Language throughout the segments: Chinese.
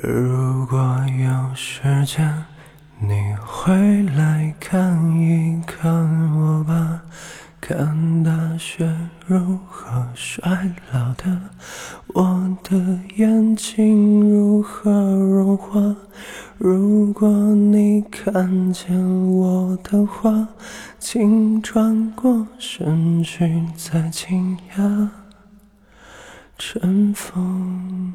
如果有时间，你回来看一看我吧，看大雪如何衰老的，我的眼睛如何融化。如果你看见我的话，请转过身去，再惊讶，尘封。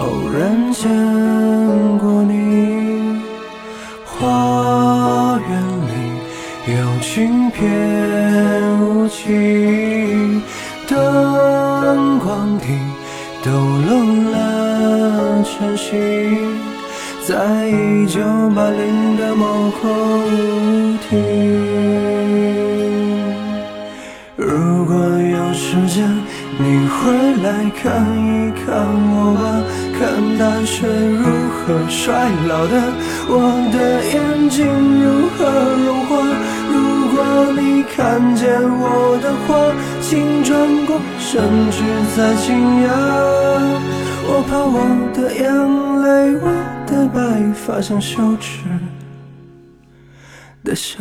偶然见过你，花园里有轻翩舞起，灯光底抖落了晨曦，在一九八零的某个舞厅。如果有时间，你回来看一看我吧，看大雪如何衰老的，我的眼睛如何融化。如果你看见我的话，请转过身去再惊讶。我怕我的眼泪，我的白发像羞耻的笑。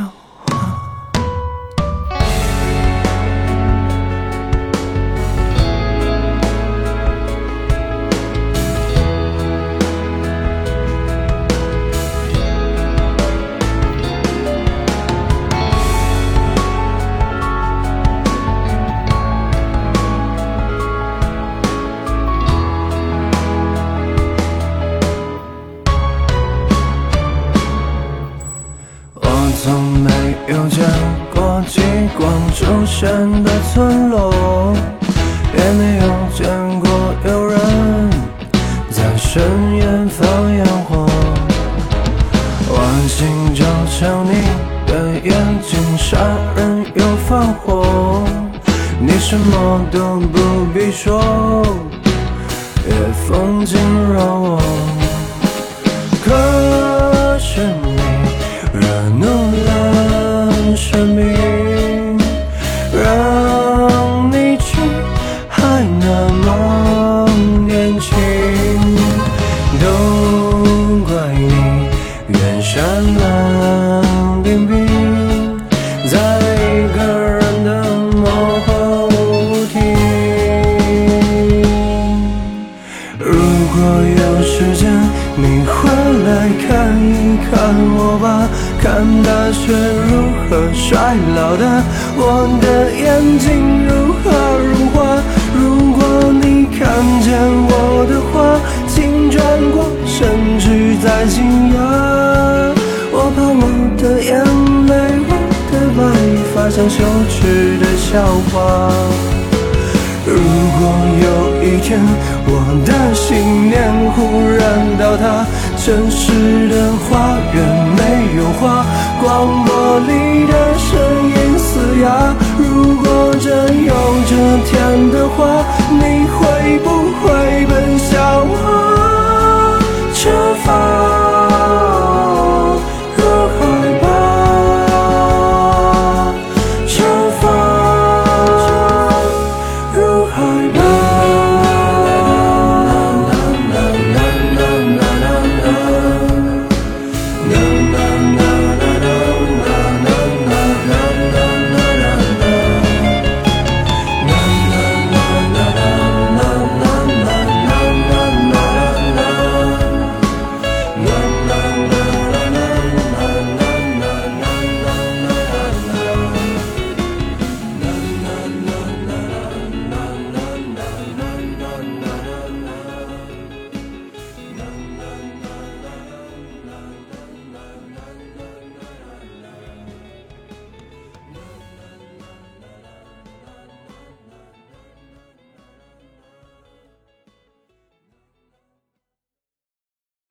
落，也没有见过有人在深夜放烟火。晚星就像你的眼睛，杀人又放火。你什么都不必说，夜风惊扰我。雪如何衰老的，我的眼睛如何融化。如果你看见我的话，请转过身去再惊讶。我怕我的眼泪，我的白发像羞耻的笑话。如果有一天我的信念忽然倒塌，城市的花园